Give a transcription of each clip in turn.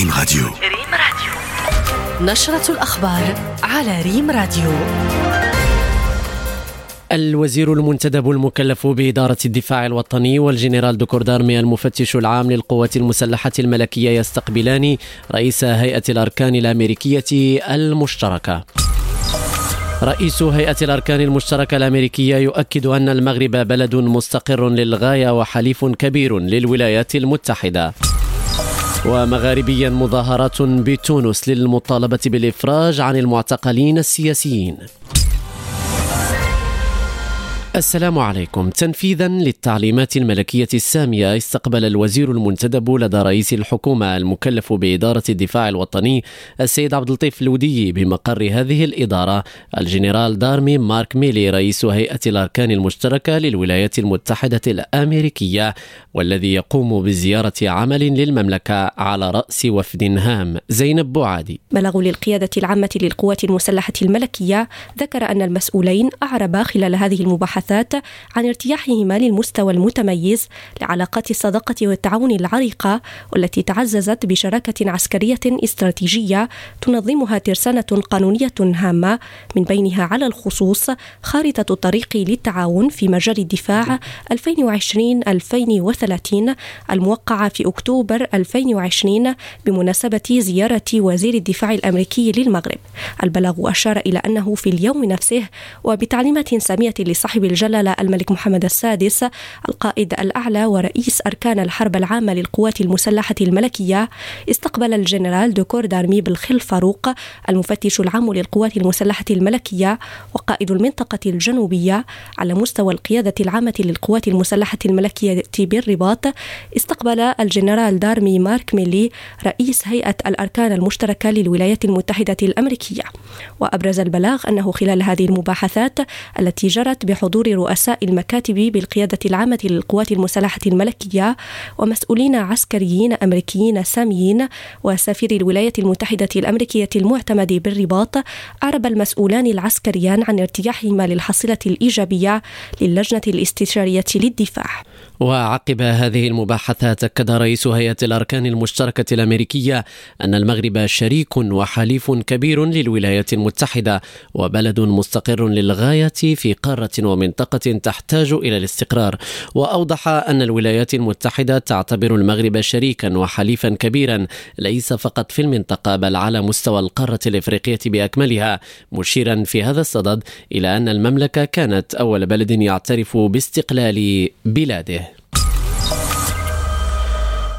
ريم راديو. ريم راديو. نشرة الأخبار على ريم راديو. الوزير المنتدب المكلف بإدارة الدفاع الوطني والجنرال de corps d'armée المفتش العام للقوات المسلحة الملكية يستقبلان رئيس هيئة الأركان الأمريكية المشتركة. رئيس هيئة الأركان المشتركة الأمريكية يؤكد أن المغرب بلد مستقر للغاية وحليف كبير للولايات المتحدة. ومغاربيا مظاهرات بتونس للمطالبة بالإفراج عن المعتقلين السياسيين. السلام عليكم. تنفيذا للتعليمات الملكية السامية استقبل الوزير المنتدب لدى رئيس الحكومة المكلف بإدارة الدفاع الوطني السيد عبد اللطيف الودي بمقر هذه الإدارة الجنرال دارمي مارك ميلي رئيس هيئة الأركان المشتركة للولايات المتحدة الأمريكية والذي يقوم بزيارة عمل للمملكة على رأس وفد هام. زينب بوعادي. بلغوا للقيادة العامة للقوات المسلحة الملكية ذكر أن المسؤولين أعربا خلال هذه المباحثات المباحثات عن ارتياحهما للمستوى المتميز لعلاقات الصداقة والتعاون العريقة والتي تعززت بشراكة عسكرية استراتيجية تنظمها ترسانة قانونية هامة من بينها على الخصوص خارطة الطريق للتعاون في مجال الدفاع 2020-2030 الموقعة في أكتوبر 2020 بمناسبة زيارة وزير الدفاع الأمريكي للمغرب. البلاغ أشار إلى أنه في اليوم نفسه وبتعليمات سامية لصاحب الجلالة الملك محمد السادس القائد الأعلى ورئيس أركان الحرب العامة للقوات المسلحة الملكية استقبل الجنرال دوكور دارمي بالخل فاروق المفتش العام للقوات المسلحة الملكية وقائد المنطقة الجنوبية على مستوى القيادة العامة للقوات المسلحة الملكية بالرباط. استقبل الجنرال دارمي مارك ميلي رئيس هيئة الأركان المشتركة للولايات المتحدة الأمريكية. وأبرز البلاغ أنه خلال هذه المباحثات التي جرت بحضور حضور رؤساء المكاتب بالقيادة العامة للقوات المسلحة الملكية ومسؤولين عسكريين أمريكيين ساميين وسفير الولايات المتحدة الأمريكية المعتمد بالرباط أعرب المسؤولان العسكريان عن ارتياحهما للحصيلة الإيجابية للجنة الاستشارية للدفاع. وعقب هذه المباحثات أكد رئيس هيئة الأركان المشتركة الأمريكية أن المغرب شريك وحليف كبير للولايات المتحدة وبلد مستقر للغاية في قارة ومنطقة تحتاج إلى الاستقرار. وأوضح أن الولايات المتحدة تعتبر المغرب شريكا وحليفا كبيرا ليس فقط في المنطقة بل على مستوى القارة الإفريقية بأكملها. مشيرا في هذا الصدد إلى أن المملكة كانت أول بلد يعترف باستقلال بلاده.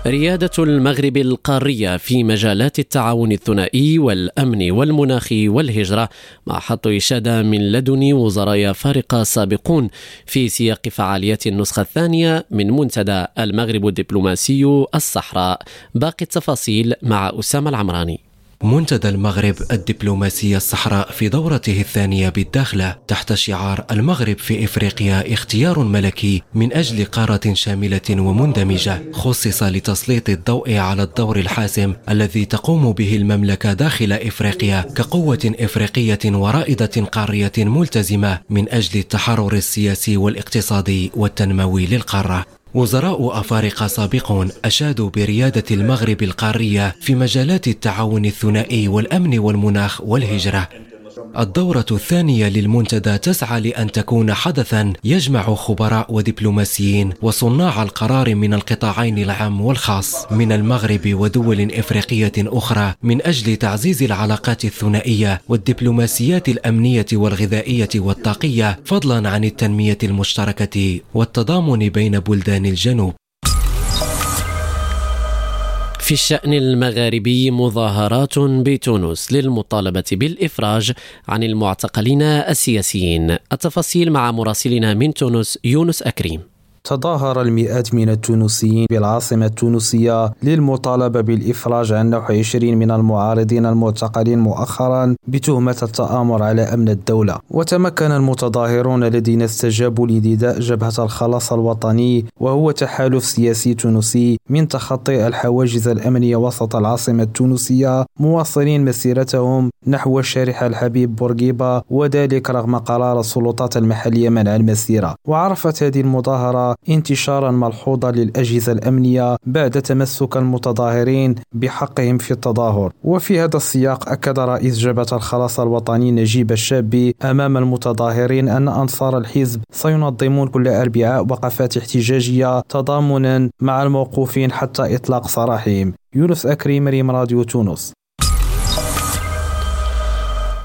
ريادة المغرب القارية في مجالات التعاون الثنائي والأمن والمناخ والهجرة مع حط إشادة من لدن وزراء فارقة سابقون في سياق فعاليات النسخة الثانية من منتدى المغرب الدبلوماسي الصحراء. باقي التفاصيل مع أسامة العمراني. منتدى المغرب الدبلوماسية الصحراء في دورته الثانية بالداخلة تحت شعار المغرب في إفريقيا اختيار ملكي من أجل قارة شاملة ومندمجة خصص لتسليط الضوء على الدور الحاسم الذي تقوم به المملكة داخل إفريقيا كقوة إفريقية ورائدة قارية ملتزمة من أجل التحرر السياسي والاقتصادي والتنموي للقارة. وزراء أفارقة سابقون أشادوا بريادة المغرب القارية في مجالات التعاون الثنائي والأمن والمناخ والهجرة. الدورة الثانية للمنتدى تسعى لأن تكون حدثا يجمع خبراء ودبلوماسيين وصناع القرار من القطاعين العام والخاص من المغرب ودول إفريقية أخرى من أجل تعزيز العلاقات الثنائية والدبلوماسيات الأمنية والغذائية والطاقية فضلا عن التنمية المشتركة والتضامن بين بلدان الجنوب. في الشأن المغاربي مظاهرات بتونس للمطالبة بالإفراج عن المعتقلين السياسيين. التفاصيل مع مراسلنا من تونس يونس أكريم تظاهر المئات من التونسيين بالعاصمة التونسية للمطالبة بالإفراج عن نحو 20 من المعارضين المعتقلين مؤخرا بتهمة التآمر على أمن الدولة. وتمكن المتظاهرون الذين استجابوا لنداء جبهة الخلاص الوطني وهو تحالف سياسي تونسي من تخطي الحواجز الأمنية وسط العاصمة التونسية مواصلين مسيرتهم نحو الشارع الحبيب بورقيبة وذلك رغم قرار السلطات المحلية منع المسيرة. وعرفت هذه المظاهرة انتشارا ملحوظا للأجهزة الأمنية بعد تمسك المتظاهرين بحقهم في التظاهر. وفي هذا السياق أكد رئيس جبهة الخلاص الوطني نجيب الشابي أمام المتظاهرين أن أنصار الحزب سينظمون كل أربعاء وقفات احتجاجية تضامنا مع الموقوفين حتى إطلاق سراحهم. يونس أكريم ريم راديو تونس.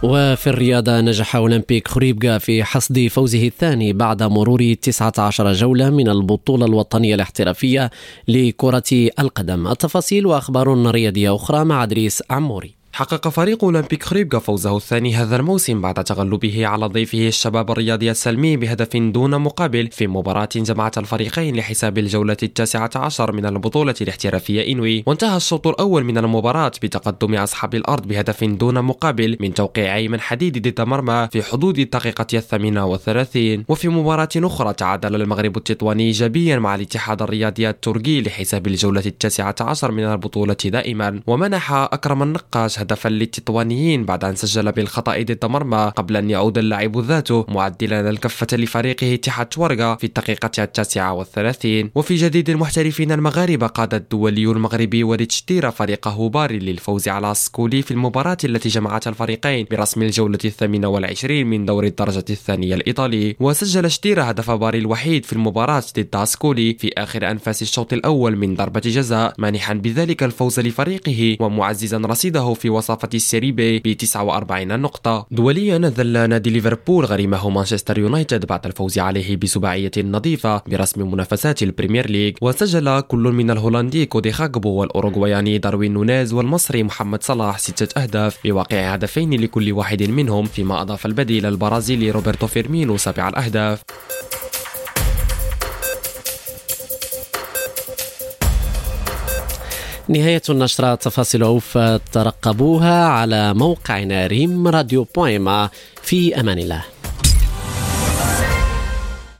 وفي الرياضة نجح أولمبيك خريبكا في حصد فوزه الثاني بعد مرور 19 جولة من البطولة الوطنية الاحترافية لكرة القدم. التفاصيل وأخبار رياضية أخرى مع دريس عموري. حقق فريق أولمبيك خريبكا فوزه الثاني هذا الموسم بعد تغلبه على ضيفه الشباب الرياضي السلمي بهدف دون مقابل في مباراة جمعت الفريقين لحساب الجولة التاسعة عشر من البطولة الاحترافية إنوي. وانتهى الشوط الأول من المباراة بتقدم أصحاب الأرض بهدف دون مقابل من توقيع أيمن حديد ضد مرمى في حدود الدقيقة الثامنة والثلاثين. وفي مباراة أخرى تعادل المغرب التطواني إيجابيا مع الاتحاد الرياضي التركي لحساب الجولة التاسعة عشر من البطولة دائما. ومنح أكرم النقاش هدفا للتطوانيين بعد أن سجل بالخطأ ضد مرمى قبل أن يعود اللاعب ذاته معدلا الكفة لفريقه اتحاد شورغا في الدقيقة التاسعة والثلاثين. وفي جديد المحترفين المغاربة قاد الدولي المغربي وليد شديرا فريقه باري للفوز على أسكولي في المباراة التي جمعت الفريقين برسم الجولة الثامنة والعشرين من دور الدرجة الثانية الإيطالي. وسجل شديرا هدف باري الوحيد في المباراة ضد أسكولي في آخر أنفاس الشوط الأول من ضربة جزاء مانحا بذلك الفوز لفريقه ومعززا رصيده في وصافة السيري بي ب 49 نقطة. دوليا أذل نادي ليفربول غريمه مانشستر يونايتد بعد الفوز عليه بسباعية نظيفة برسم منافسات البريمير ليج وسجل كل من الهولندي كودي خاكبو والأوروغواياني داروين نونيز والمصري محمد صلاح ستة أهداف بواقع هدفين لكل واحد منهم فيما أضاف البديل البرازيلي روبرتو فيرمينو سابع الأهداف. نهاية النشرة تفاصيل أوف ترقبوها على موقعنا ريم راديو point ma. في أمان الله.